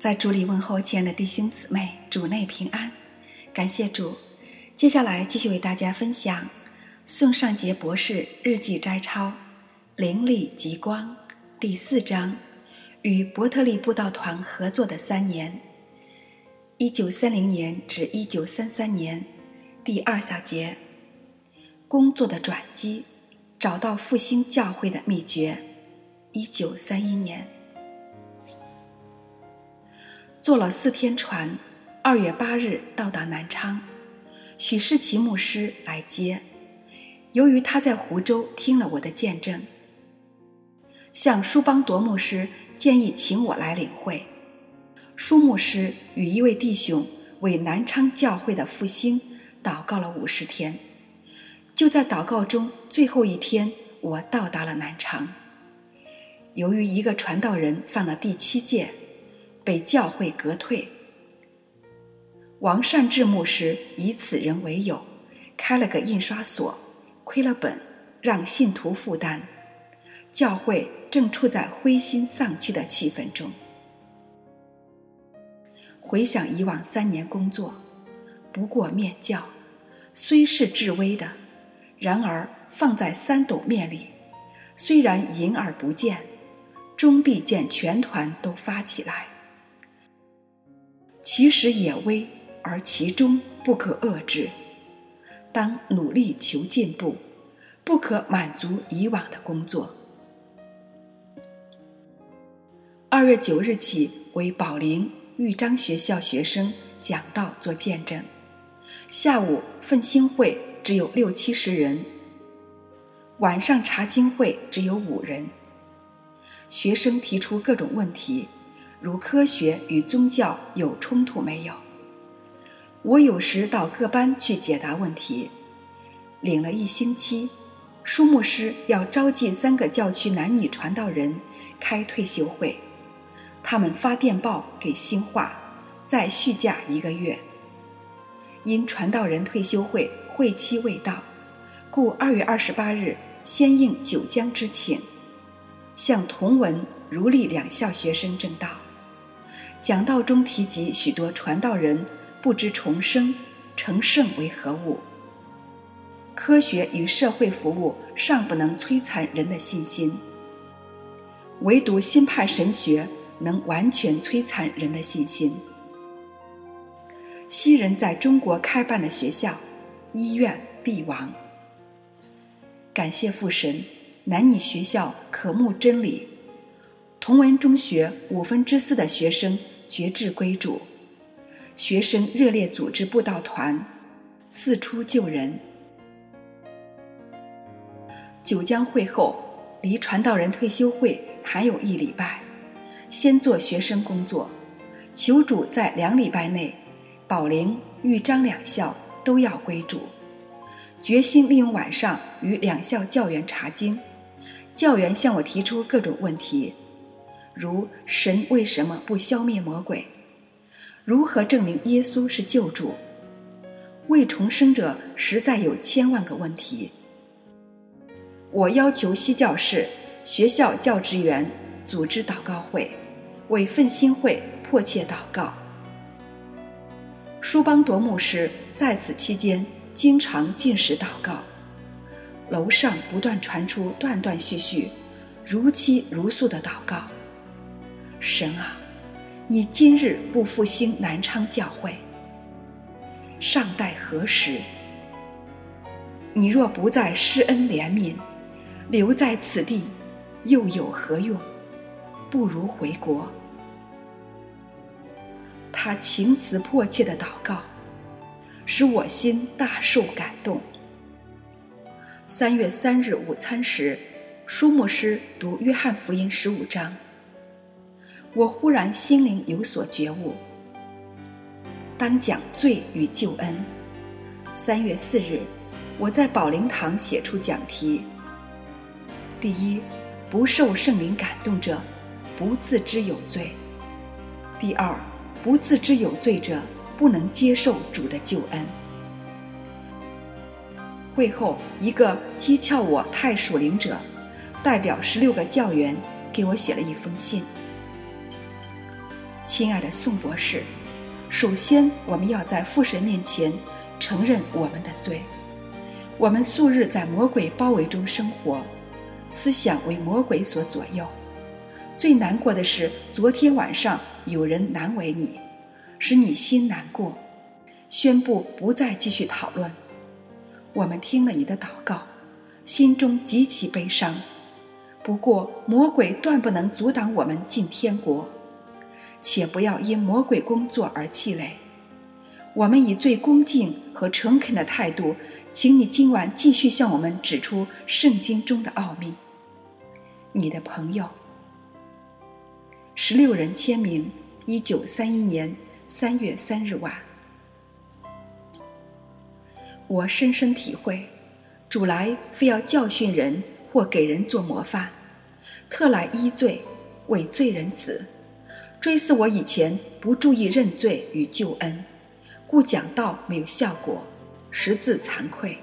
在主里问候亲爱的弟兄姊妹，主内平安，感谢主。接下来继续为大家分享宋尚杰博士日记摘抄《灵力极光》第四章，与伯特利布道团合作的三年（一九三零年至一九三三年）第二小节，工作的转机，找到复兴教会的秘诀（一九三一年）。坐了四天船，二月八日到达南昌，许世奇牧师来接。由于他在湖州听了我的见证，向舒邦铎牧师建议请我来领会。舒牧师与一位弟兄为南昌教会的复兴祷告了五十天。就在祷告中最后一天，我到达了南昌。由于一个传道人犯了第七戒。被教会革退。王善志牧师以此人为友，开了个印刷所，亏了本，让信徒负担。教会正处在灰心丧气的气氛中。回想以往三年工作，不过面教，虽是至微的，然而放在三斗面里，虽然隐而不见，终必见全团都发起来。其实也微，而其中不可遏制。当努力求进步，不可满足以往的工作。二月九日起为宝林豫章学校学生讲道做见证。下午奋兴会只有六七十人，晚上查经会只有五人。学生提出各种问题。如科学与宗教有冲突没有？我有时到各班去解答问题。领了一星期，舒牧师要召集三个教区男女传道人开退休会，他们发电报给新化，再续假一个月。因传道人退休会会期未到，故二月二十八日先应九江之请，向同文、如历两校学生正道。讲道中提及许多传道人不知重生、成圣为何物。科学与社会服务尚不能摧残人的信心，唯独新派神学能完全摧残人的信心。西人在中国开办的学校、医院必亡。感谢父神，男女学校渴慕真理。同文中学五分之四的学生决志归主，学生热烈组织布道团，四出救人。九江会后，离传道人退休会还有一礼拜，先做学生工作，求主在两礼拜内，宝灵、豫章两校都要归主，决心利用晚上与两校教员查经，教员向我提出各种问题。如神为什么不消灭魔鬼？如何证明耶稣是救主？未重生者实在有千万个问题。我要求西教士、学校教职员组织祷告会，为奋兴会迫切祷告。舒邦铎牧师在此期间经常进食祷告。楼上不断传出断断续续、如泣如诉的祷告。神啊，你今日不复兴南昌教会，尚待何时？你若不再施恩怜悯，留在此地，又有何用？不如回国。他情辞迫切的祷告，使我心大受感动。三月三日午餐时，舒牧师读约翰福音十五章。我忽然心灵有所觉悟，当讲罪与救恩。三月四日，我在宝灵堂写出讲题：第一，不受圣灵感动者，不自知有罪；第二，不自知有罪者，不能接受主的救恩。会后，一个讥诮我太属灵者，代表十六个教员给我写了一封信。亲爱的宋博士，首先我们要在父神面前承认我们的罪。我们素日在魔鬼包围中生活，思想为魔鬼所左右。最难过的是，昨天晚上有人难为你，使你心难过，宣布不再继续讨论。我们听了你的祷告，心中极其悲伤。不过，魔鬼断不能阻挡我们进天国，且不要因魔鬼工作而气馁。我们以最恭敬和诚恳的态度，请你今晚继续向我们指出圣经中的奥秘。你的朋友，十六人签名，一九三一年三月三日晚。我深深体会，主来非要教训人或给人做模范，特来医罪，为罪人死，追思我以前不注意认罪与救恩。故讲道没有效果，实自惭愧。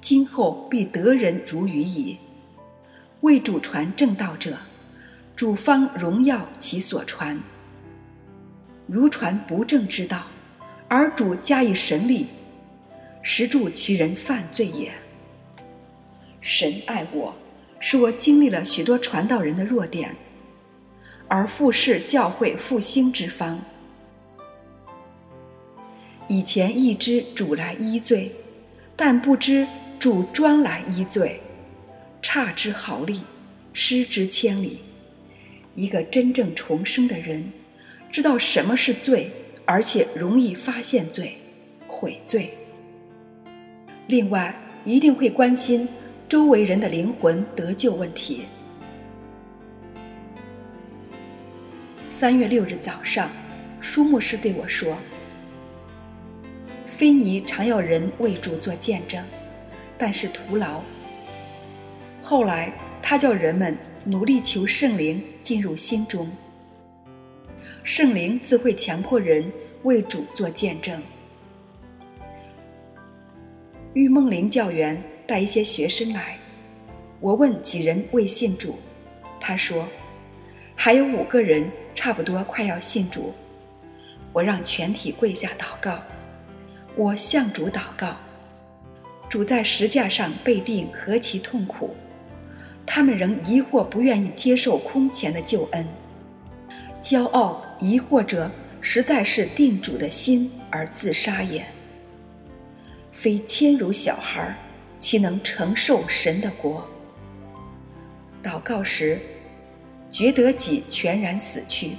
今后必得人如鱼矣。为主传正道者，主方荣耀其所传。如传不正之道，而主加以神力，实助其人犯罪也。神爱我，使我经历了许多传道人的弱点，而复是教会复兴之方。以前一知主来医罪，但不知主专来医罪，差之毫厘，失之千里。一个真正重生的人，知道什么是罪，而且容易发现罪、悔罪。另外，一定会关心周围人的灵魂得救问题。三月六日早上，舒牧师对我说。菲尼常要人为主做见证，但是徒劳。后来他叫人们努力求圣灵进入心中，圣灵自会强迫人为主做见证。玉梦灵教员带一些学生来，我问几人未信主，他说还有五个人差不多快要信主。我让全体跪下祷告。我向主祷告，主在石架上被定何其痛苦，他们仍疑惑不愿意接受空前的救恩，骄傲疑惑者实在是定主的心而自杀也。非谦如小孩，岂能承受神的国？祷告时，觉得己全然死去，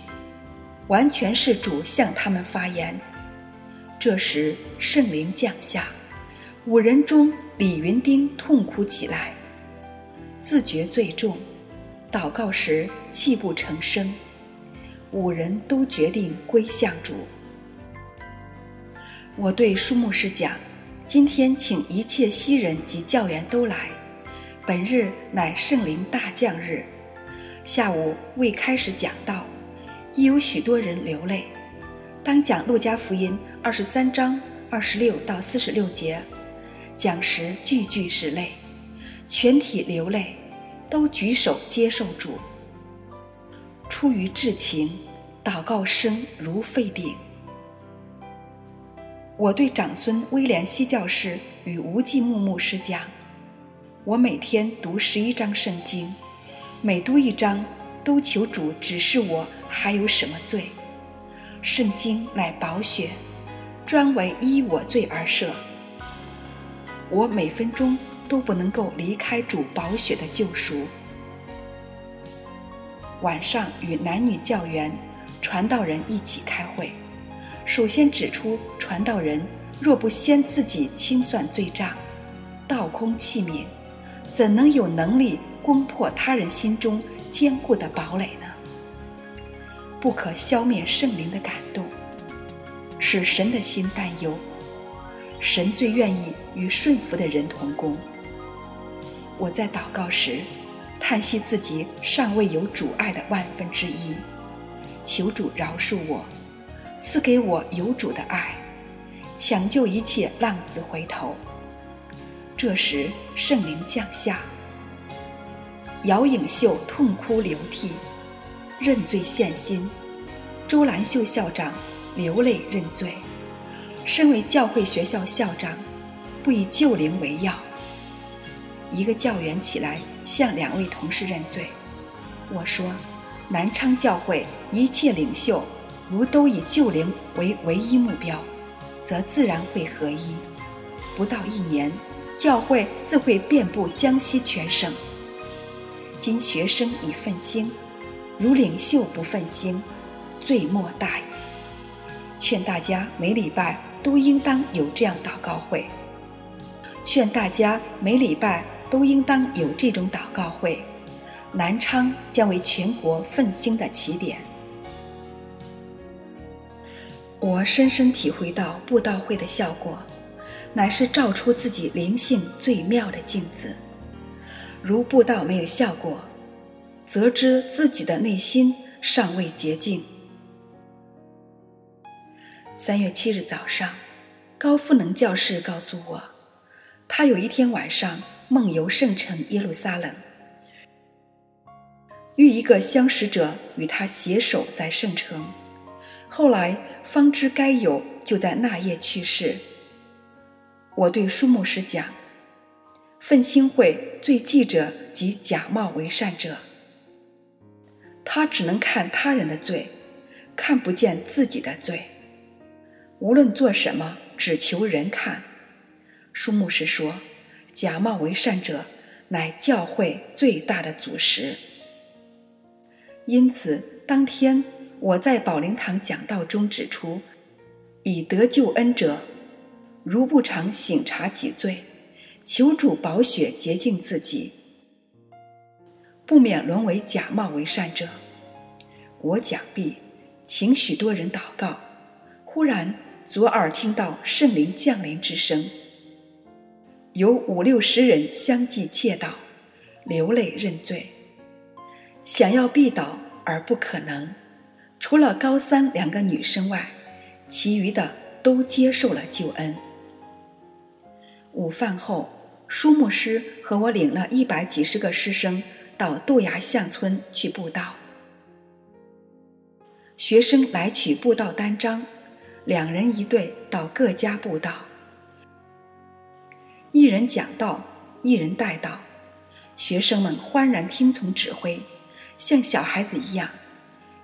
完全是主向他们发言。这时，圣灵降下，五人中李云丁痛哭起来，自觉最重，祷告时泣不成声。五人都决定归向主。我对舒牧师讲：“今天请一切西人及教员都来，本日乃圣灵大降日。下午未开始讲道，已有许多人流泪。当讲路加福音。”二十三章二十六到四十六节，讲时句句是泪，全体流泪，都举手接受主。出于至情，祷告声如沸鼎。我对长孙威廉西教士与吴继木牧师讲：我每天读十一章圣经，每读一章，都求主指示我还有什么罪。圣经乃宝血。专为依我罪而设，我每分钟都不能够离开主宝血的救赎。晚上与男女教员、传道人一起开会，首先指出传道人若不先自己清算罪账，倒空器皿，怎能有能力攻破他人心中坚固的堡垒呢？不可消灭圣灵的感动。使神的心担忧，神最愿意与顺服的人同工。我在祷告时，叹息自己尚未有主爱的万分之一，求主饶恕我，赐给我有主的爱，抢救一切浪子回头。这时圣灵降下，姚颖秀痛哭流涕，认罪献心，周兰秀校长流泪认罪。身为教会学校校长，不以救灵为要。一个教员起来向两位同事认罪。我说：“南昌教会一切领袖，如都以救灵为唯一目标，则自然会合一。不到一年，教会自会遍布江西全省。今学生已奋兴，如领袖不奋兴，罪莫大矣。劝大家每礼拜都应当有这样祷告会。劝大家每礼拜都应当有这种祷告会。”南昌将为全国奋兴的起点。我深深体会到布道会的效果，乃是照出自己灵性最妙的镜子。如布道没有效果，则知自己的内心尚未洁净。三月七日早上，高赋能教士告诉我，他有一天晚上梦游圣城耶路撒冷。遇一个相识者与他携手在圣城，后来方知该友就在那夜去世。我对舒牧师讲：“奋兴会最忌者即假冒为善者，他只能看他人的罪，看不见自己的罪。无论做什么，只求人看。”舒牧师说：“假冒为善者，乃教会最大的阻石。”因此，当天我在宝灵堂讲道中指出，以得救恩者，如不常醒察己罪，求主宝血洁净自己，不免沦为假冒为善者。我讲毕，请许多人祷告，忽然左耳听到圣灵降临之声，有五六十人相继窃祷，流泪认罪。想要必倒而不可能，除了高三两个女生外，其余的都接受了救恩。午饭后，舒牧师和我领了一百几十个师生到豆芽巷村去布道。学生来取布道单张，两人一队到各家布道，一人讲道，一人带道，学生们欢然听从指挥。像小孩子一样，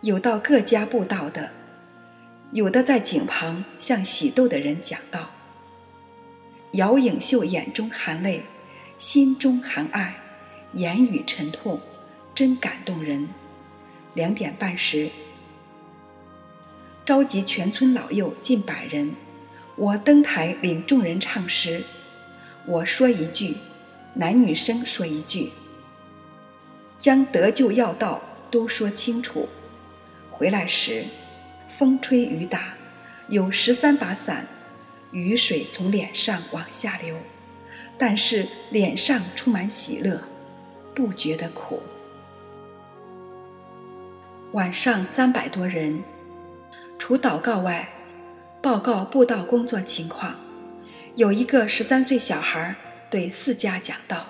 有到各家布道的，有的在井旁向喜豆的人讲道。姚颖秀眼中含泪，心中含爱，言语沉痛，真感动人。两点半时，召集全村老幼近百人，我登台领众人唱诗，我说一句，男女生说一句。将得救要道都说清楚。回来时，风吹雨打，有十三把伞，雨水从脸上往下流，但是脸上充满喜乐，不觉得苦。晚上三百多人，除祷告外，报告布道工作情况。有一个十三岁小孩对四家讲道。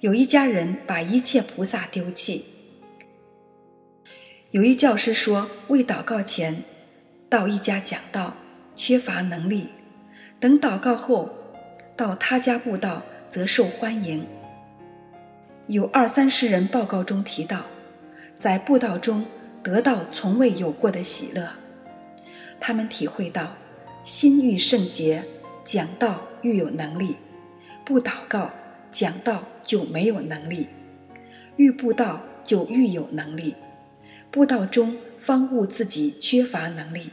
有一家人把一切菩萨丢弃。有一教师说，未祷告前到一家讲道，缺乏能力；等祷告后到他家布道，则受欢迎。有二三十人报告中提到，在布道中得到从未有过的喜乐。他们体会到，心欲圣洁，讲道愈有能力；不祷告。讲道就没有能力，欲布道就愈有能力，布道中方悟自己缺乏能力。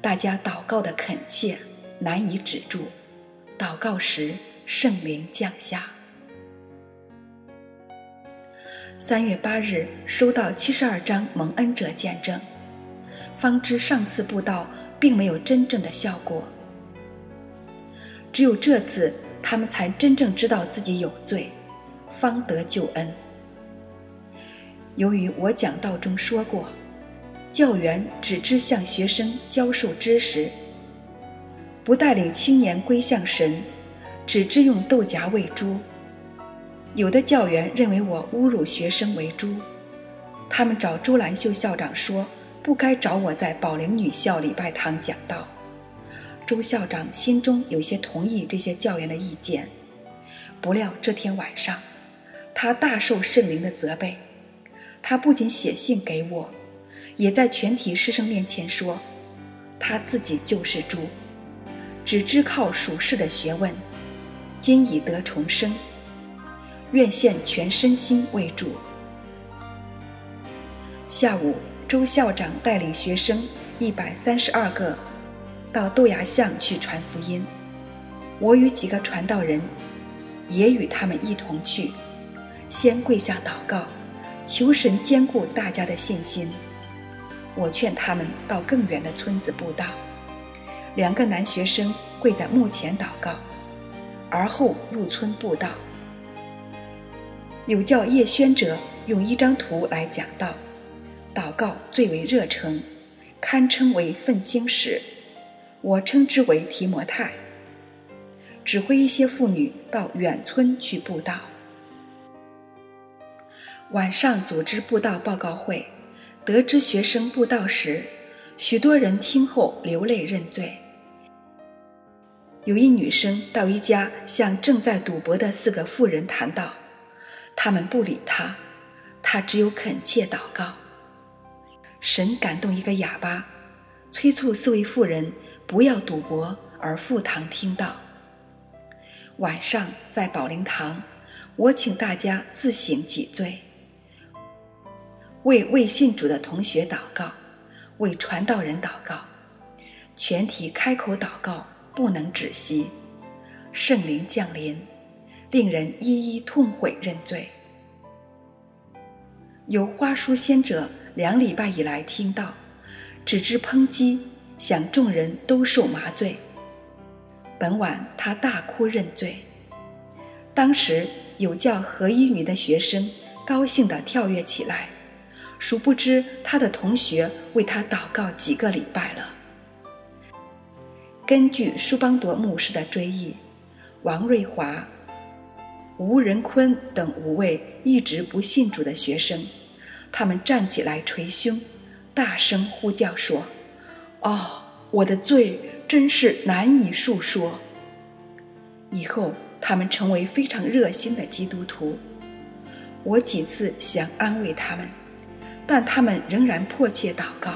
大家祷告的恳切，难以止住。祷告时，圣灵降下。三月八日收到七十二张蒙恩者见证，方知上次布道并没有真正的效果，只有这次。他们才真正知道自己有罪，方得救恩。由于我讲道中说过，教员只知向学生教授知识，不带领青年归向神，只知用豆荚喂猪。有的教员认为我侮辱学生为猪，他们找朱兰秀校长说不该找我在宝灵女校礼拜堂讲道。朱校长心中有些同意这些教员的意见，不料这天晚上，他大受圣灵的责备。他不仅写信给我，也在全体师生面前说，他自己就是猪，只知靠属世的学问，今已得重生，愿献全身心为主。下午，周校长带领学生一百三十二个。到豆芽巷去传福音，我与几个传道人也与他们一同去，先跪下祷告，求神兼顾大家的信心。我劝他们到更远的村子布道。两个男学生跪在墓前祷告，而后入村布道。有叫叶宣者用一张图来讲道，祷告最为热诚，堪称为奋兴史。我称之为提摩太，指挥一些妇女到远村去布道。晚上组织布道报告会，得知学生布道时，许多人听后流泪认罪。有一女生到一家向正在赌博的四个妇人谈道，他们不理她，她只有恳切祷告。神感动一个哑巴，催促四位妇人。不要赌博，而赴堂听道。晚上在宝灵堂，我请大家自省己罪，为未信主的同学祷告，为传道人祷告，全体开口祷告，不能止息。圣灵降临，令人一一痛悔认罪。有花书先者两礼拜以来听到，只知抨击。想众人都受麻醉。本晚他大哭认罪。当时有叫何一女的学生高兴地跳跃起来，殊不知他的同学为他祷告几个礼拜了。根据舒邦铎牧师的追忆，王瑞华、吴仁坤等五位一直不信主的学生，他们站起来捶胸，大声呼叫说。哦，我的罪真是难以述说。以后他们成为非常热心的基督徒。我几次想安慰他们，但他们仍然迫切祷告。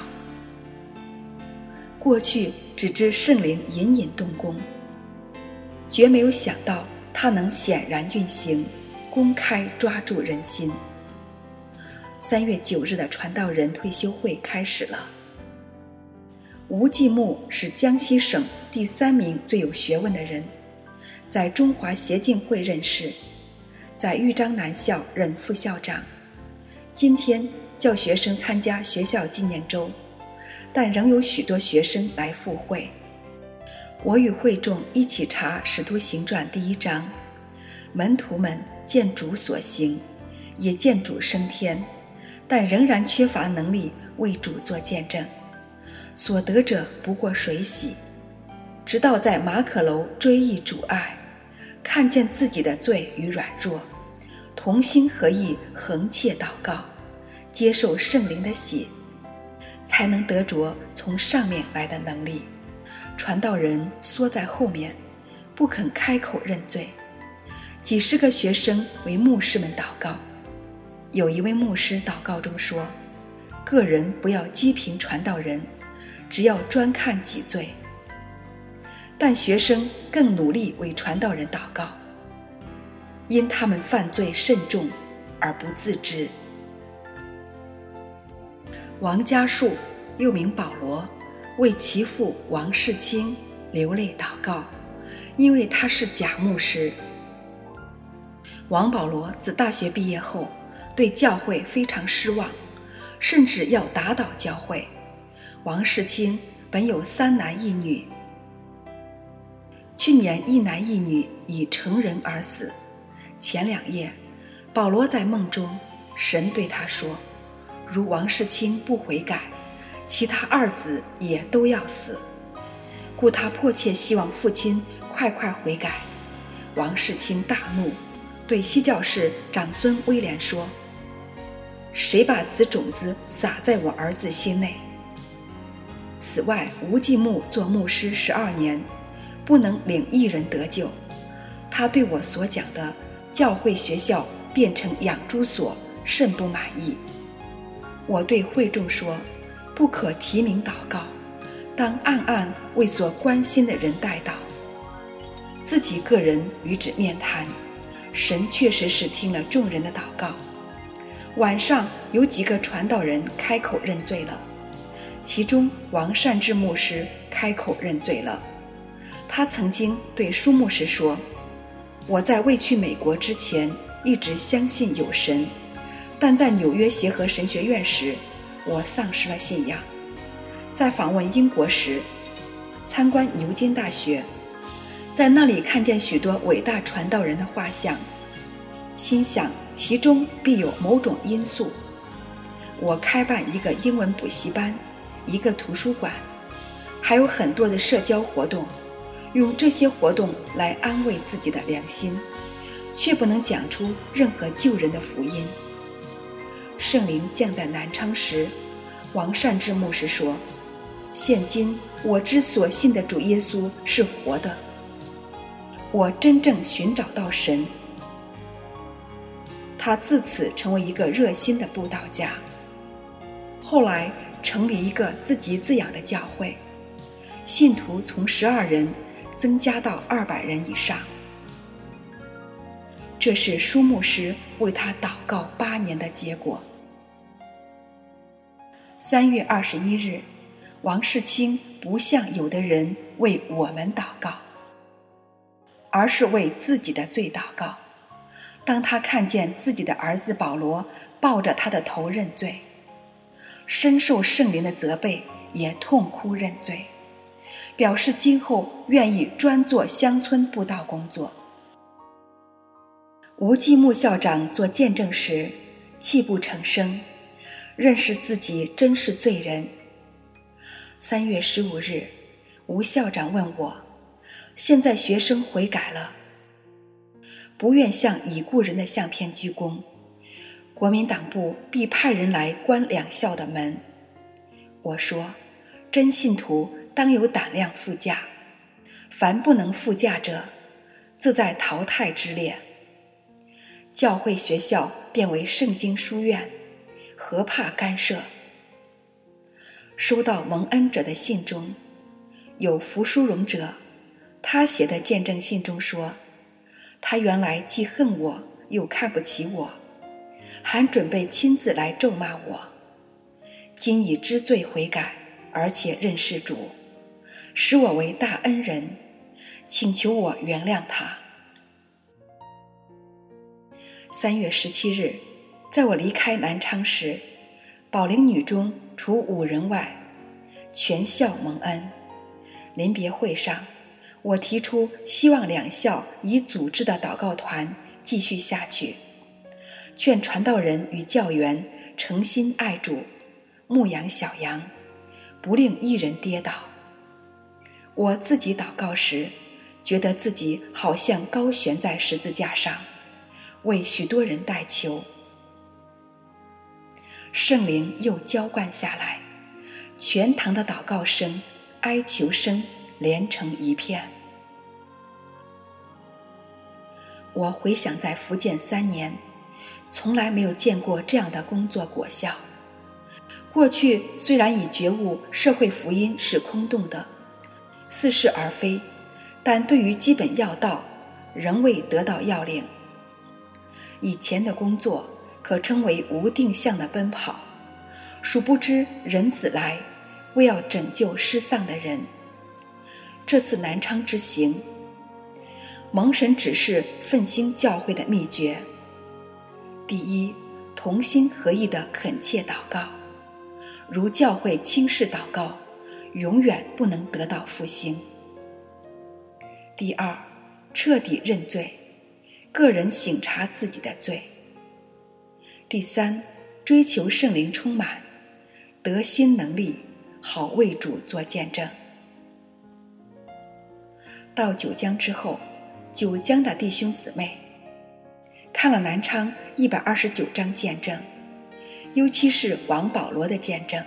过去只知圣灵隐隐动工，绝没有想到他能显然运行，公开抓住人心。三月九日的传道人退休会开始了。吴继木是江西省第三名最有学问的人，在中华协进会任事，在豫章南校任副校长。今天叫学生参加学校纪念周，但仍有许多学生来赴会。我与会众一起查《使徒行传》第一章，门徒们见主所行，也见主升天，但仍然缺乏能力为主做见证。所得者不过水洗，直到在马可楼追忆主爱，看见自己的罪与软弱，同心合意横切祷告，接受圣灵的血，才能得着从上面来的能力。传道人缩在后面，不肯开口认罪。几十个学生为牧师们祷告，有一位牧师祷告中说：“个人不要讥评传道人。”只要专看己罪，但学生更努力为传道人祷告，因他们犯罪甚重而不自知。王家树又名保罗，为其父王世清流泪祷告，因为他是假牧师。王保罗自大学毕业后，对教会非常失望，甚至要打倒教会。王世清本有三男一女，去年一男一女已成人而死。前两夜，保罗在梦中，神对他说：“如王世清不悔改，其他二子也都要死。”故他迫切希望父亲快快悔改。王世清大怒，对西教士长孙威廉说：“谁把此种子撒在我儿子心内？”此外，吴继木做牧师十二年，不能领一人得救。他对我所讲的教会学校变成养猪所甚不满意。我对会众说：“不可提名祷告，当暗暗为所关心的人代祷。”自己个人与之面谈，神确实是听了众人的祷告。晚上有几个传道人开口认罪了，其中王善志牧师开口认罪了。他曾经对舒牧师说：“我在未去美国之前一直相信有神，但在纽约协和神学院时，我丧失了信仰。在访问英国时，参观牛津大学。”在那里看见许多伟大传道人的画像，心想其中必有某种因素。我开办一个英文补习班，一个图书馆，还有很多的社交活动，用这些活动来安慰自己的良心，却不能讲出任何救人的福音。圣灵降在南昌时，王善之牧师说：“现今我之所信的主耶稣是活的。”我真正寻找到神，他自此成为一个热心的布道家。后来成立一个自给自养的教会，信徒从十二人增加到二百人以上。这是舒牧师为他祷告八年的结果。三月二十一日，王世清不像有的人为我们祷告。而是为自己的罪祷告。当他看见自己的儿子保罗抱着他的头认罪，深受圣灵的责备，也痛哭认罪，表示今后愿意专做乡村布道工作。吴继木校长做见证时，泣不成声，认识自己真是罪人。三月十五日，吴校长问我。现在学生悔改了，不愿向已故人的相片鞠躬。国民党部必派人来关两校的门。我说：真信徒当有胆量赴驾，凡不能赴驾者，自在淘汰之列。教会学校变为圣经书院，何怕干涉？收到蒙恩者的信中，有福殊荣者。他写的见证信中说：“他原来既恨我，又看不起我，还准备亲自来咒骂我。今已知罪悔改，而且认识主，使我为大恩人，请求我原谅他。”三月十七日，在我离开南昌时，保龄女中除五人外，全校蒙恩。临别会上。我提出希望两校以组织的祷告团继续下去，劝传道人与教员诚心爱主，牧养小羊，不令一人跌倒。我自己祷告时，觉得自己好像高悬在十字架上，为许多人代求。圣灵又浇灌下来，全堂的祷告声、哀求声连成一片。我回想在福建三年，从来没有见过这样的工作果效。过去虽然已觉悟社会福音是空洞的、似是而非，但对于基本要道，仍未得到要领。以前的工作可称为无定向的奔跑，殊不知人子来，为要拯救失丧的人。这次南昌之行。蒙神指示奋兴教会的秘诀：第一，同心合意的恳切祷告，如教会轻视祷告，永远不能得到复兴；第二，彻底认罪，个人省察自己的罪；第三，追求圣灵充满，得心能力，好为主做见证。到九江之后。九江的弟兄姊妹看了南昌一百二十九章见证，尤其是王保罗的见证，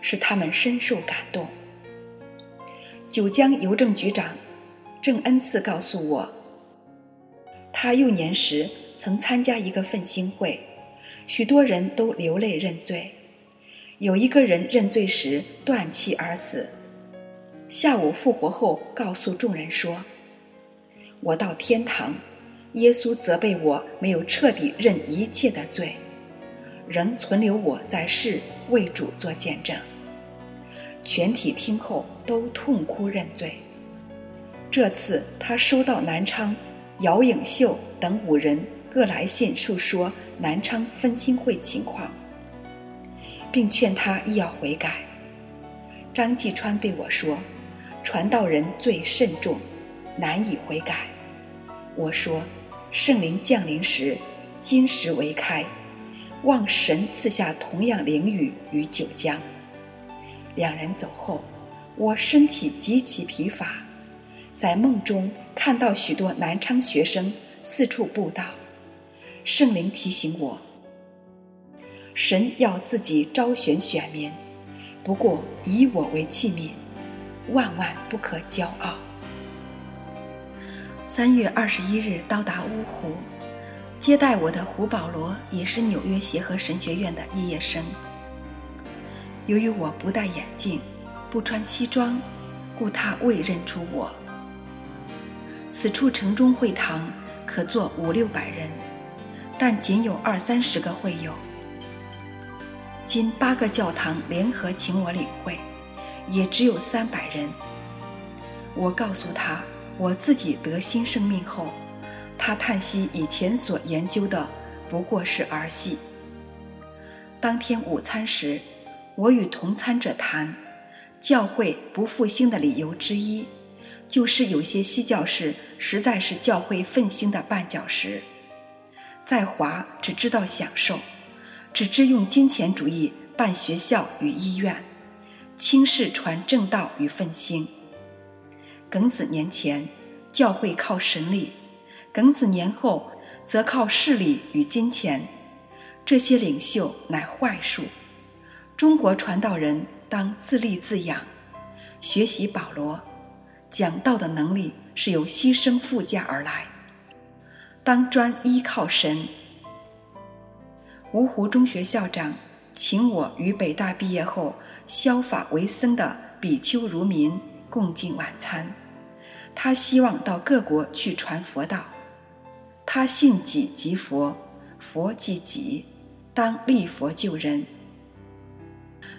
使他们深受感动。九江邮政局长郑恩赐告诉我，他幼年时曾参加一个奋兴会，许多人都流泪认罪。有一个人认罪时断气而死，下午复活后告诉众人说：“我到天堂，耶稣责备我没有彻底认一切的罪，仍存留我在世为主做见证。”全体听后都痛哭认罪。这次他收到南昌姚颖秀等五人各来信，述说南昌分兴会情况。并劝他亦要悔改。张继川对我说：“传道人罪甚重，难以悔改。”我说：“圣灵降临时，金石为开，望神赐下同样灵雨与九江。”两人走后，我身体极其疲乏，在梦中看到许多南昌学生四处布道。圣灵提醒我。神要自己招选选民，不过以我为器皿，万万不可骄傲。三月二十一日到达芜湖，接待我的胡保罗也是纽约协和神学院的肄业生。由于我不戴眼镜，不穿西装，故他未认出我。此处城中会堂可坐五六百人，但仅有二三十个会友。今八个教堂联合请我领会，也只有三百人。我告诉他我自己得新生命后，他叹息以前所研究的不过是儿戏。当天午餐时，我与同餐者谈，教会不复兴的理由之一，就是有些西教士实在是教会奋兴的绊脚石，在华只知道享受。只知用金钱主义办学校与医院，轻视传正道与奋兴。庚子年前，教会靠神力；庚子年后，则靠势力与金钱。这些领袖乃坏术。中国传道人当自立自养，学习保罗讲道的能力是由牺牲附加而来，当专依靠神。芜湖中学校长请我与北大毕业后削发为僧的比丘如民共进晚餐。他希望到各国去传佛道。他信己即佛，佛即己，当立佛救人。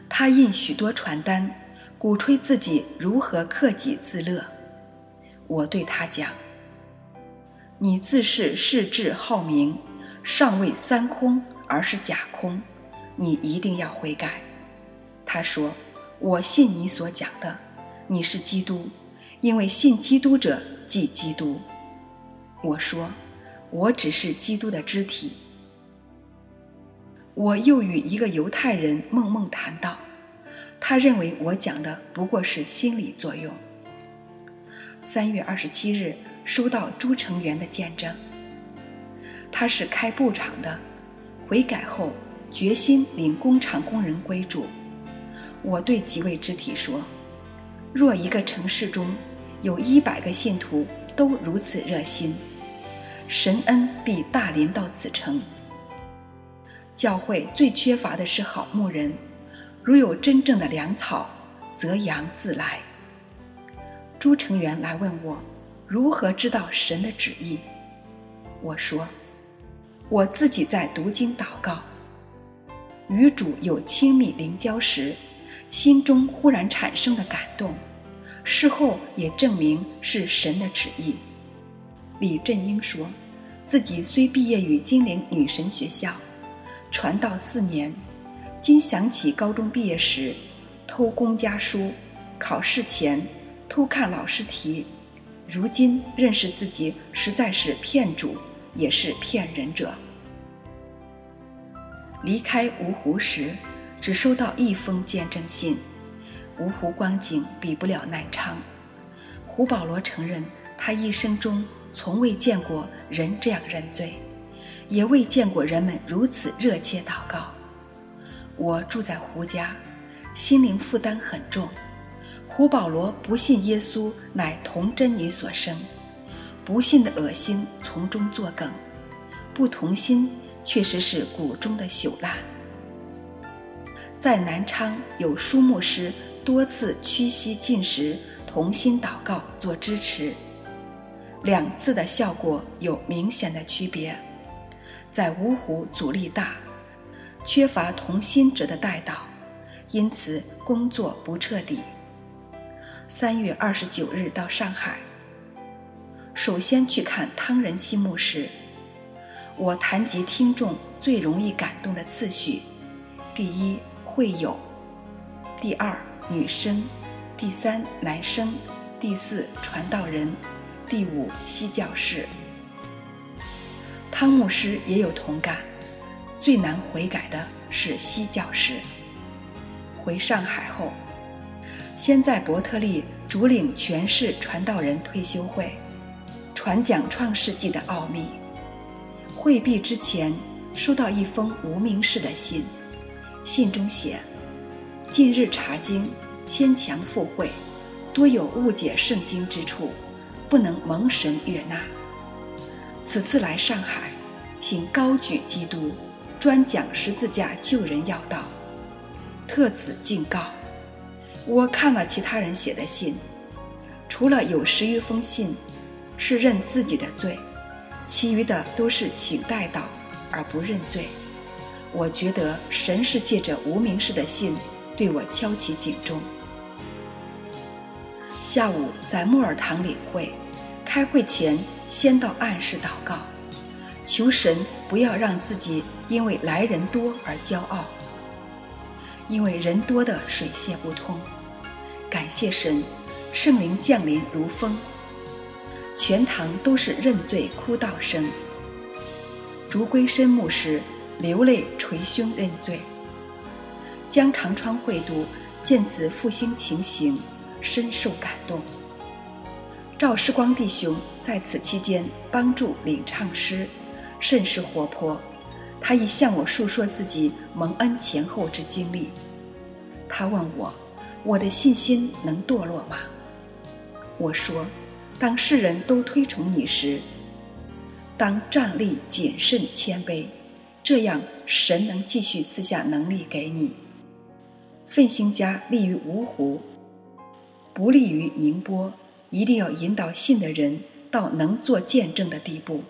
他印许多传单，鼓吹自己如何克己自乐。我对他讲：“你自是世智好名，尚未三空。”而是假空，你一定要悔改。他说：“我信你所讲的，你是基督，因为信基督者即基督。”我说：“我只是基督的肢体。”我又与一个犹太人梦梦谈到，他认为我讲的不过是心理作用。三月二十七日收到朱成元的见证，他是开布厂的。悔改后，决心领工厂工人归主。我对几位肢体说：“若一个城市中有一百个信徒都如此热心，神恩必大临到此城。教会最缺乏的是好牧人，如有真正的粮草，则羊自来。”朱成元来问我如何知道神的旨意，我说。我自己在读经祷告，与主有亲密灵交时，心中忽然产生的感动，事后也证明是神的旨意。李振英说，自己虽毕业于金陵女神学校，传道四年，今想起高中毕业时偷公家书，考试前偷看老师题，如今认识自己实在是骗主。也是骗人者。离开芜湖时，只收到一封见证信。芜湖光景比不了南昌。胡保罗承认，他一生中从未见过人这样认罪，也未见过人们如此热切祷告。我住在胡家，心灵负担很重。胡保罗不信耶稣乃童贞女所生，不信的恶心从中作梗，不同心确实是骨中的朽烂。在南昌有书牧师多次屈膝进食，同心祷告做支持，两次的效果有明显的区别。在芜湖阻力大，缺乏同心者的带导，因此工作不彻底。三月二十九日到上海，首先去看汤仁熙牧师。我谈及听众最容易感动的次序：第一，会友；第二，女生；第三，男生；第四，传道人；第五，西教士。汤牧师也有同感，最难悔改的是西教士。回上海后。先在伯特利主领全市传道人退休会，传讲创世纪的奥秘。会毕之前，收到一封无名氏的信，信中写：“近日查经，牵强附会，多有误解圣经之处，不能蒙神悦纳。此次来上海，请高举基督，专讲十字架救人要道，特此敬告。”我看了其他人写的信，除了有十余封信是认自己的罪，其余的都是请代祷而不认罪。我觉得神是借着无名氏的信对我敲起警钟。下午在木尔堂领会，开会前先到暗室祷告，求神不要让自己因为来人多而骄傲，因为人多的水泄不通。感谢神，圣灵降临如风，全堂都是认罪哭道声。竹归深牧师流泪捶胸认罪。江长川会读见此复兴情形，深受感动。赵世光弟兄在此期间帮助领唱诗，甚是活泼。他已向我述说自己蒙恩前后之经历。他问我。我的信心能堕落吗？我说，当世人都推崇你时，当站立谨慎谦卑，这样神能继续赐下能力给你。奋兴家立于芜湖，不利于宁波，一定要引导信的人到能做见证的地步。